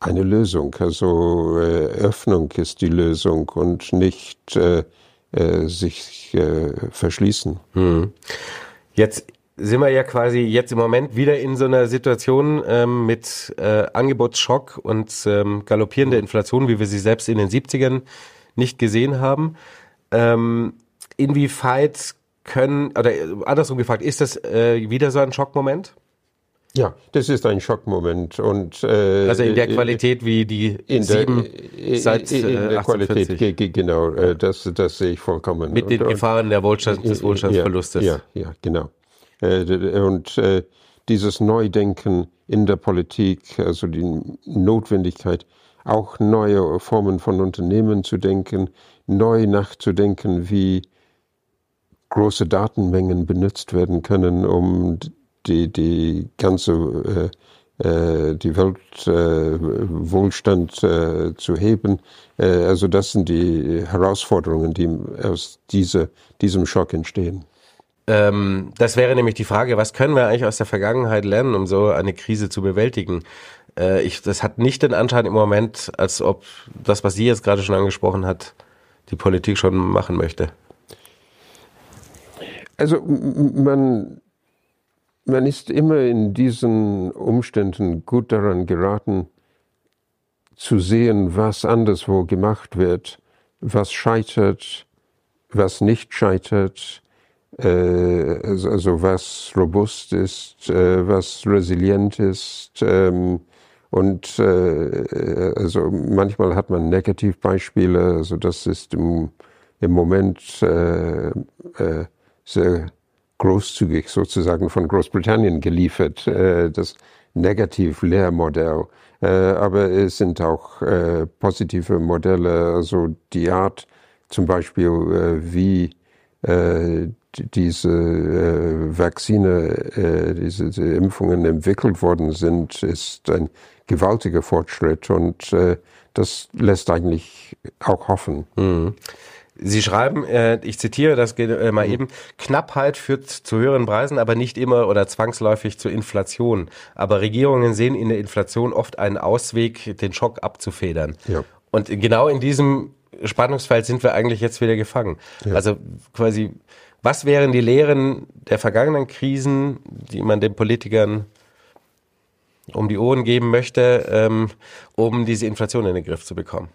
eine Lösung. Also äh, Öffnung ist die Lösung und nicht äh, äh, sich äh, verschließen. Hm. Jetzt sind wir ja quasi jetzt im Moment wieder in so einer Situation ähm, mit äh, Angebotsschock und ähm, galoppierender Inflation, wie wir sie selbst in den 70ern nicht gesehen haben. Ähm, inwieweit können, oder andersrum gefragt, ist das äh, wieder so ein Schockmoment? Ja, das ist ein Schockmoment und äh, also in der Qualität wie die in sieben der, seit in, der 48. Qualität genau, äh, das das sehe ich vollkommen. Mit den und, Gefahren der Wohlstand, des Wohlstandsverlustes. Ja, ja, genau. Äh, und äh, dieses Neudenken in der Politik, also die Notwendigkeit, auch neue Formen von Unternehmen zu denken, neu nachzudenken, wie große Datenmengen benutzt werden können, um die, die ganze äh, äh, die Weltwohlstand äh, zu heben. Äh, also das sind die Herausforderungen, die aus diese, diesem Schock entstehen. Ähm, das wäre nämlich die Frage, was können wir eigentlich aus der Vergangenheit lernen, um so eine Krise zu bewältigen? Äh, ich, das hat nicht den Anschein im Moment, als ob das, was Sie jetzt gerade schon angesprochen hat, die Politik schon machen möchte. Also man man ist immer in diesen Umständen gut daran geraten, zu sehen, was anderswo gemacht wird, was scheitert, was nicht scheitert, äh, also, also, was robust ist, äh, was resilient ist. Ähm, und äh, also manchmal hat man Negativbeispiele, also das ist im, im Moment äh, äh, sehr großzügig sozusagen von Großbritannien geliefert, äh, das Negativ-Lehrmodell. Äh, aber es sind auch äh, positive Modelle, also die Art zum Beispiel, wie diese Vakzine, diese, diese, Impfungen entwickelt worden sind, ist ein gewaltiger Fortschritt und das lässt eigentlich auch hoffen. Mhm. Sie schreiben, äh, ich zitiere das äh, mal mhm. eben, Knappheit führt zu höheren Preisen, aber nicht immer oder zwangsläufig zur Inflation. Aber Regierungen sehen in der Inflation oft einen Ausweg, den Schock abzufedern. Ja. Und genau in diesem Spannungsfeld sind wir eigentlich jetzt wieder gefangen. Ja. Also quasi, was wären die Lehren der vergangenen Krisen, die man den Politikern um die Ohren geben möchte, ähm, um diese Inflation in den Griff zu bekommen?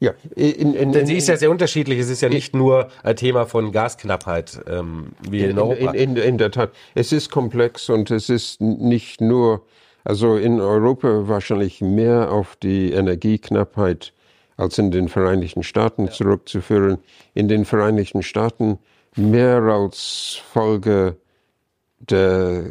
Ja, in, in, Denn sie ist ja sehr unterschiedlich. Es ist ja nicht nur ein Thema von Gasknappheit ähm, wie in, in Europa. In, in, der Tat. Es ist komplex und es ist nicht nur, also in Europa wahrscheinlich mehr auf die Energieknappheit als in den Vereinigten Staaten ja. zurückzuführen. In den Vereinigten Staaten mehr als Folge der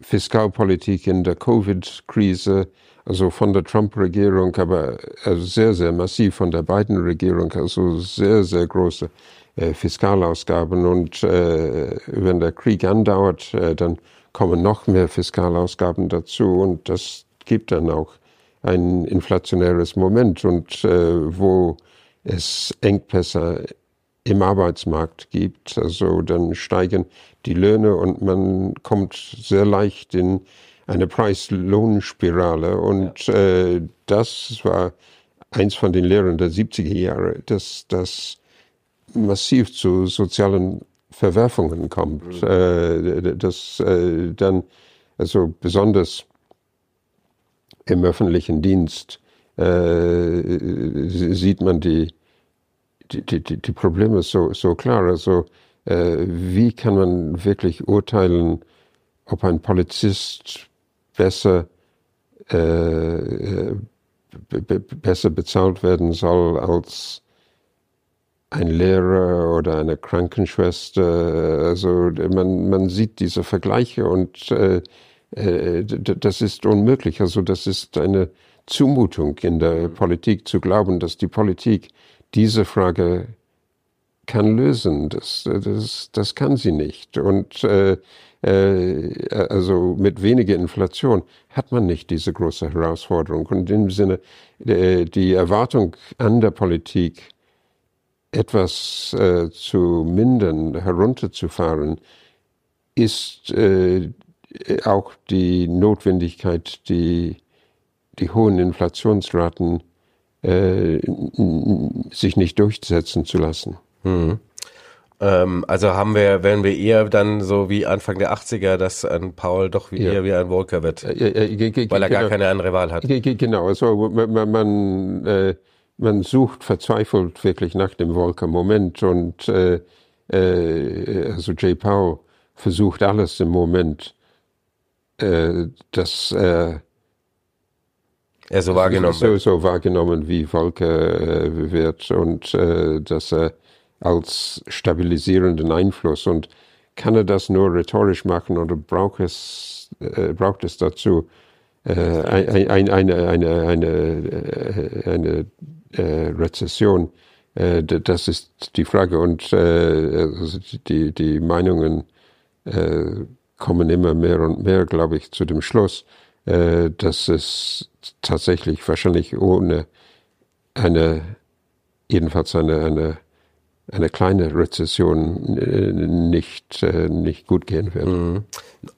Fiskalpolitik in der Covid-Krise also von der Trump-Regierung, aber also sehr, sehr massiv von der Biden-Regierung, also sehr, sehr große äh, Fiskalausgaben. Und äh, wenn der Krieg andauert, äh, dann kommen noch mehr Fiskalausgaben dazu und das gibt dann auch ein inflationäres Moment und äh, wo es Engpässe im Arbeitsmarkt gibt, also dann steigen die Löhne und man kommt sehr leicht in eine Preis-Lohn-Spirale. Und ja. äh, das war eins von den Lehren der 70er Jahre, dass das massiv zu sozialen Verwerfungen kommt. Mhm. Äh, dass äh, dann, also besonders im öffentlichen Dienst, äh, sieht man die, die, die, die Probleme so, so klar. Also, äh, wie kann man wirklich urteilen, ob ein Polizist besser, äh, besser bezahlt werden soll als ein Lehrer oder eine Krankenschwester. Also man, man sieht diese Vergleiche und äh, äh, das ist unmöglich. Also das ist eine Zumutung in der Politik zu glauben, dass die Politik diese Frage kann lösen. Das, das, das kann sie nicht. Und äh, äh, also mit weniger Inflation hat man nicht diese große Herausforderung. Und in dem Sinne, äh, die Erwartung an der Politik, etwas äh, zu mindern, herunterzufahren, ist äh, auch die Notwendigkeit, die, die hohen Inflationsraten äh, sich nicht durchsetzen zu lassen. Mhm. Ähm, also haben wir, werden wir eher dann so wie Anfang der 80er, dass ein Paul doch wie, ja. eher wie ein Volker wird, ja, ja, weil er gar genau. keine andere Wahl hat. Genau, also man, man, äh, man sucht verzweifelt wirklich nach dem Volker-Moment und äh, äh, also Jay Powell versucht alles im Moment, äh, dass äh, er so wahrgenommen so, wird. So wahrgenommen wie Volker äh, wird und dass er als stabilisierenden Einfluss und kann er das nur rhetorisch machen oder braucht es, äh, braucht es dazu äh, ein, ein, eine, eine, eine, äh, eine äh, Rezession? Äh, das ist die Frage und äh, also die, die Meinungen äh, kommen immer mehr und mehr, glaube ich, zu dem Schluss, äh, dass es tatsächlich wahrscheinlich ohne eine, jedenfalls eine, eine, eine kleine Rezession äh, nicht, äh, nicht gut gehen wird. Mhm.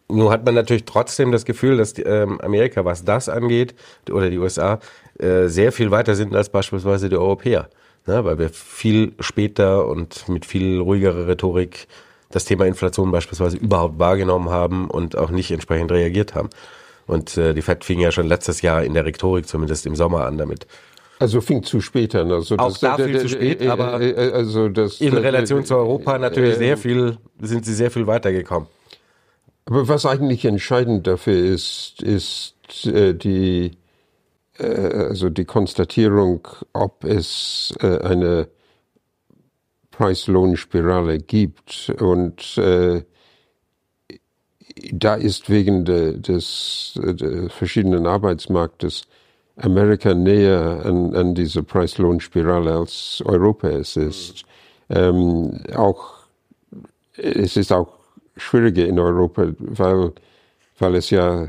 Nun hat man natürlich trotzdem das Gefühl, dass die, ähm, Amerika, was das angeht, oder die USA, äh, sehr viel weiter sind als beispielsweise die Europäer. Ne? Weil wir viel später und mit viel ruhigerer Rhetorik das Thema Inflation beispielsweise überhaupt wahrgenommen haben und auch nicht entsprechend reagiert haben. Und äh, die FED fing ja schon letztes Jahr in der Rhetorik, zumindest im Sommer, an damit. Also fing zu spät an. Also auch das, da viel äh, zu spät, äh, aber äh, also das, in Relation zu Europa natürlich sehr viel, sind sie sehr viel weitergekommen. Aber was eigentlich entscheidend dafür ist, ist äh, die, äh, also die Konstatierung, ob es äh, eine Preis-Lohn-Spirale gibt. Und äh, da ist wegen de, des de verschiedenen Arbeitsmarktes Amerika näher an, an diese Preis-Lohn-Spirale als Europa es ist. Ähm, auch, es ist auch schwieriger in Europa, weil, weil es ja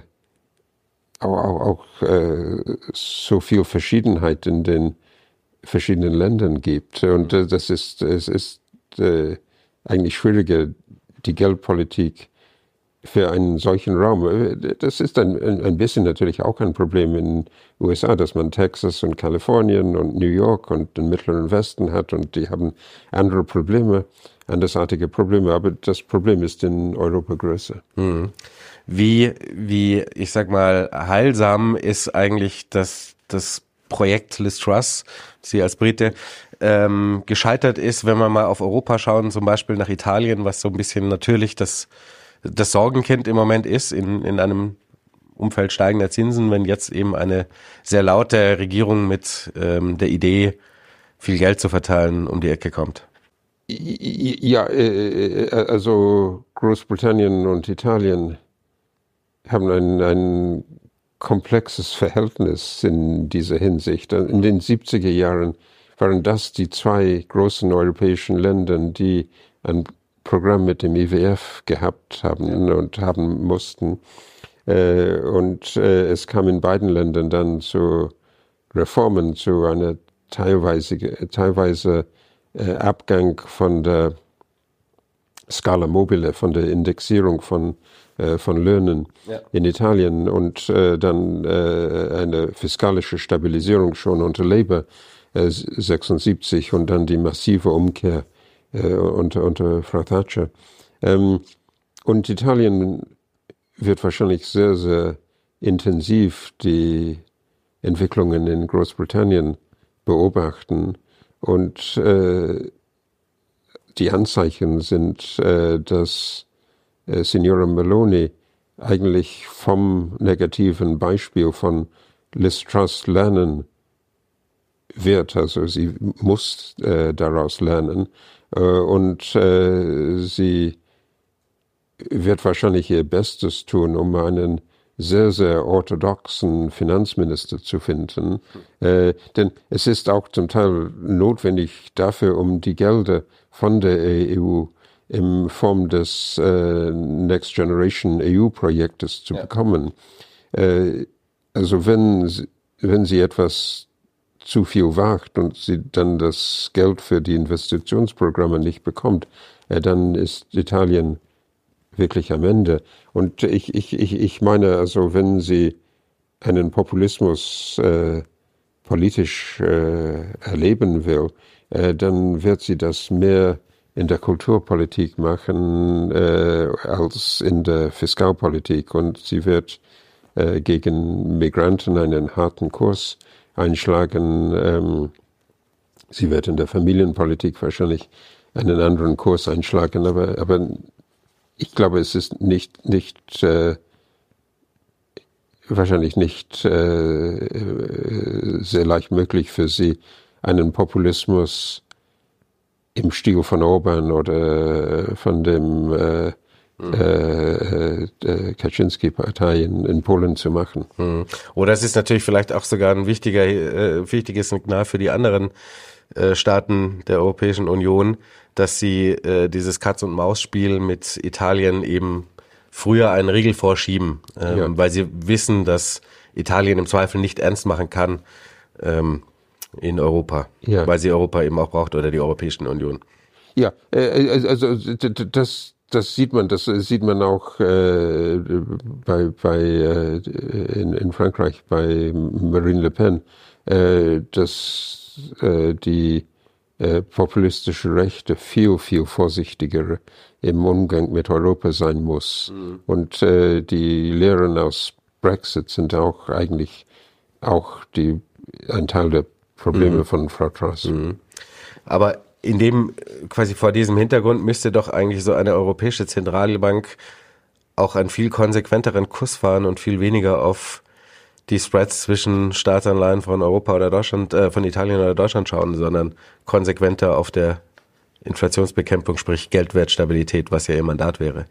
auch, auch, auch äh, so viel Verschiedenheit in den verschiedenen Ländern gibt. Und äh, das ist, es ist äh, eigentlich schwieriger, die Geldpolitik für einen solchen Raum. Äh, das ist ein, ein bisschen natürlich auch ein Problem in den USA, dass man Texas und Kalifornien und New York und den Mittleren Westen hat und die haben andere Probleme, andersartige Probleme, aber das Problem ist in Europa größer. Hm. Wie, wie, ich sag mal, heilsam ist eigentlich das, das Projekt Liz Truss, sie als Brite, ähm, gescheitert ist, wenn wir mal auf Europa schauen, zum Beispiel nach Italien, was so ein bisschen natürlich das, das Sorgenkind im Moment ist, in, in einem Umfeld steigender Zinsen, wenn jetzt eben eine sehr laute Regierung mit ähm, der Idee, viel Geld zu verteilen, um die Ecke kommt. Ja, äh, äh, also Großbritannien und Italien haben ein, ein komplexes Verhältnis in dieser Hinsicht. In den 70er Jahren waren das die zwei großen europäischen Länder, die ein Programm mit dem IWF gehabt haben ja. und haben mussten. Äh, und äh, es kam in beiden Ländern dann zu Reformen, zu einer teilweise, teilweise äh, Abgang von der Scala Mobile, von der Indexierung von äh, von Löhnen ja. in Italien und äh, dann äh, eine fiskalische Stabilisierung schon unter Labour 76 und dann die massive Umkehr unter, unter Frau Thatcher. Ähm, und Italien wird wahrscheinlich sehr, sehr intensiv die Entwicklungen in Großbritannien beobachten und äh, die Anzeichen sind, äh, dass äh, Signora Meloni eigentlich vom negativen Beispiel von Liz Truss lernen wird. Also sie muss äh, daraus lernen äh, und äh, sie wird wahrscheinlich ihr Bestes tun, um einen sehr, sehr orthodoxen Finanzminister zu finden. Äh, denn es ist auch zum Teil notwendig dafür, um die Gelder von der EU in Form des äh, Next Generation EU-Projektes zu ja. bekommen. Äh, also wenn, wenn sie etwas zu viel wagt und sie dann das Geld für die Investitionsprogramme nicht bekommt, äh, dann ist Italien wirklich am Ende. Und ich, ich, ich, ich meine, also wenn Sie einen Populismus äh, politisch äh, erleben will, äh, dann wird sie das mehr in der Kulturpolitik machen äh, als in der Fiskalpolitik und sie wird äh, gegen Migranten einen harten Kurs einschlagen. Ähm, sie wird in der Familienpolitik wahrscheinlich einen anderen Kurs einschlagen, aber, aber ich glaube, es ist nicht, nicht äh, wahrscheinlich nicht äh, sehr leicht möglich für sie, einen Populismus im Stil von Orban oder von dem äh, mhm. äh, äh, Kaczynski-Partei in, Polen zu machen. Mhm. Oder es ist natürlich vielleicht auch sogar ein wichtiger, äh, wichtiges Signal für die anderen äh, Staaten der Europäischen Union, dass sie äh, dieses Katz-und-Maus-Spiel mit Italien eben früher einen Riegel vorschieben, ähm, ja. weil sie wissen, dass Italien im Zweifel nicht ernst machen kann ähm, in Europa, ja. weil sie Europa eben auch braucht oder die Europäischen Union. Ja, äh, äh also das, das sieht man, das sieht man auch äh, bei, bei äh, in, in Frankreich bei Marine Le Pen, äh, dass äh, die äh, populistische Rechte viel, viel vorsichtiger im Umgang mit Europa sein muss. Mhm. Und äh, die Lehren aus Brexit sind auch eigentlich auch die, ein Teil der Probleme mhm. von Frau Truss. Mhm. Aber in dem, quasi vor diesem Hintergrund müsste doch eigentlich so eine europäische Zentralbank auch einen viel konsequenteren Kurs fahren und viel weniger auf die Spreads zwischen Staatsanleihen von Europa oder Deutschland, äh, von Italien oder Deutschland schauen, sondern konsequenter auf der Inflationsbekämpfung, sprich Geldwertstabilität, was ja ihr Mandat wäre.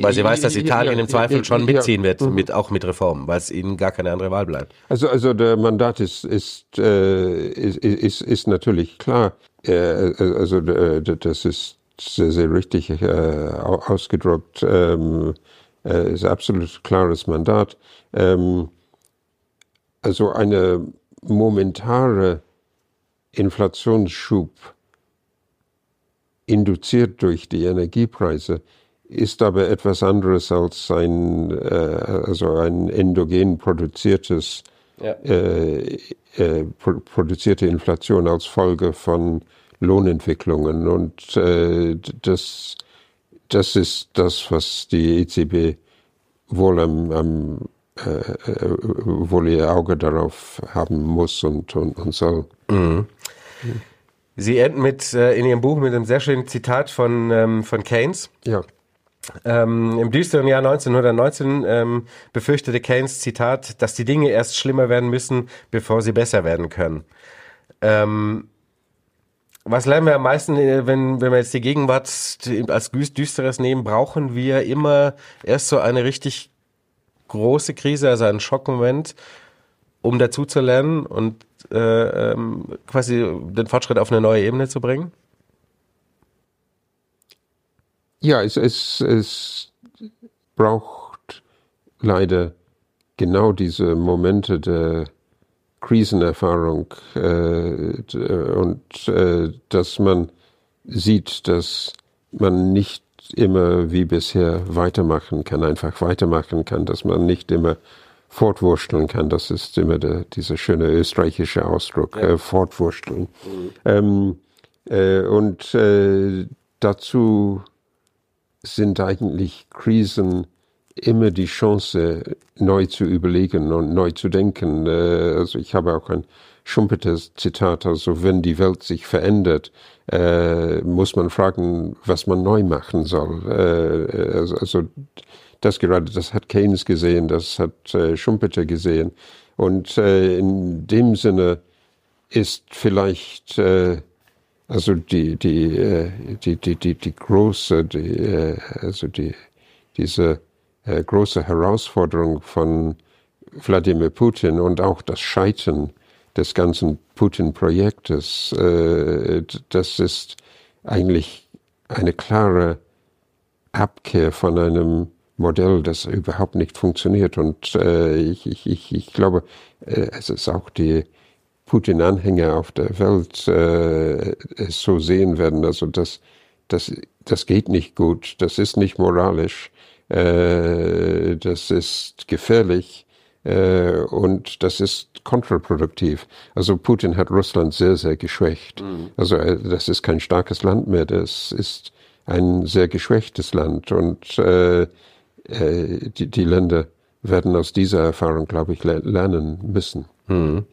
Weil sie weiß, dass Italien im Zweifel schon mitziehen wird, mhm. mit, auch mit Reformen, weil es ihnen gar keine andere Wahl bleibt. Also, also der Mandat ist, ist, äh, ist, ist, ist natürlich klar. Äh, also äh, das ist sehr, sehr richtig äh, ausgedruckt. Ähm, äh, ist absolut klares Mandat. Ähm, also eine momentare Inflationsschub induziert durch die Energiepreise ist aber etwas anderes als ein, äh, also ein endogen produziertes, ja. äh, äh, produzierte Inflation als Folge von Lohnentwicklungen. Und äh, das, das ist das, was die EZB wohl am, am äh, äh, wohl ihr Auge darauf haben muss und, und, und soll. Mhm. Sie enden mit äh, in Ihrem Buch mit einem sehr schönen Zitat von, ähm, von Keynes. Ja. Ähm, Im düsteren Jahr 1919 ähm, befürchtete Keynes, Zitat, dass die Dinge erst schlimmer werden müssen, bevor sie besser werden können. Ähm, was lernen wir am meisten, äh, wenn, wenn wir jetzt die Gegenwart als düsteres nehmen, brauchen wir immer erst so eine richtig große Krise, also einen Schockmoment, um dazu zu lernen und äh, ähm, quasi den Fortschritt auf eine neue Ebene zu bringen? Ja, es, es, es braucht leider genau diese Momente der Krisenerfahrung äh, und äh, dass man sieht, dass man nicht immer wie bisher weitermachen kann, einfach weitermachen kann, dass man nicht immer fortwursteln kann. Das ist immer der, dieser schöne österreichische Ausdruck, ja. äh, fortwursteln. Mhm. Ähm, äh, und äh, dazu sind eigentlich Krisen immer die Chance, neu zu überlegen und neu zu denken. Äh, also ich habe auch ein Schumpeter Zitat, also wenn die Welt sich verändert, äh, muss man fragen, was man neu machen soll. Äh, also, also das gerade, das hat Keynes gesehen, das hat Schumpeter gesehen. Und in dem Sinne ist vielleicht also die, die, äh, die, die, die, die große, die, äh, also die, diese äh, große Herausforderung von Wladimir Putin und auch das Scheitern des ganzen Putin-Projektes, das ist eigentlich eine klare Abkehr von einem Modell, das überhaupt nicht funktioniert. Und ich, ich, ich glaube, es ist auch die Putin-Anhänger auf der Welt äh, es so sehen werden, also dass das, das geht nicht gut, das ist nicht moralisch, äh, das ist gefährlich äh, und das ist kontraproduktiv. Also Putin hat Russland sehr, sehr geschwächt. Mhm. Also äh, das ist kein starkes Land mehr, das ist ein sehr geschwächtes Land und äh, äh, die, die Länder werden aus dieser Erfahrung, glaube ich, lernen müssen. Mhm.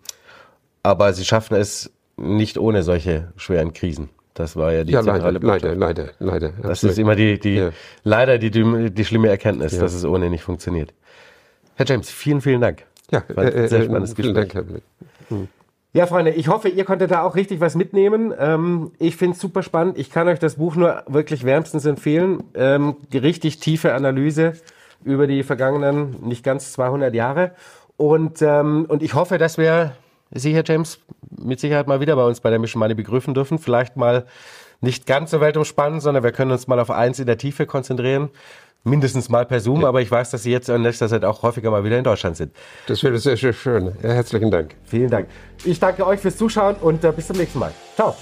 Aber sie schaffen es nicht ohne solche schweren Krisen. Das war ja die ja, zentrale leider, leider, leider, leider. Das absolut. ist immer die, die ja. leider die, die, schlimme Erkenntnis, ja. dass es ohne nicht funktioniert. Herr James, vielen, vielen Dank. Ja, war ein äh, sehr äh, spannendes Gespräch. Dank, Herr hm. Ja, Freunde, ich hoffe, ihr konntet da auch richtig was mitnehmen. Ähm, ich finde es super spannend. Ich kann euch das Buch nur wirklich wärmstens empfehlen. Ähm, richtig tiefe Analyse über die vergangenen nicht ganz 200 Jahre. Und, ähm, und ich hoffe, dass wir Sie, Herr James, mit Sicherheit mal wieder bei uns bei der Mission Money begrüßen dürfen. Vielleicht mal nicht ganz so weltumspannend, sondern wir können uns mal auf eins in der Tiefe konzentrieren. Mindestens mal per Zoom, ja. aber ich weiß, dass Sie jetzt in letzter Zeit auch häufiger mal wieder in Deutschland sind. Das wäre sehr, sehr schön. Ja, herzlichen Dank. Vielen Dank. Ich danke euch fürs Zuschauen und äh, bis zum nächsten Mal. Ciao.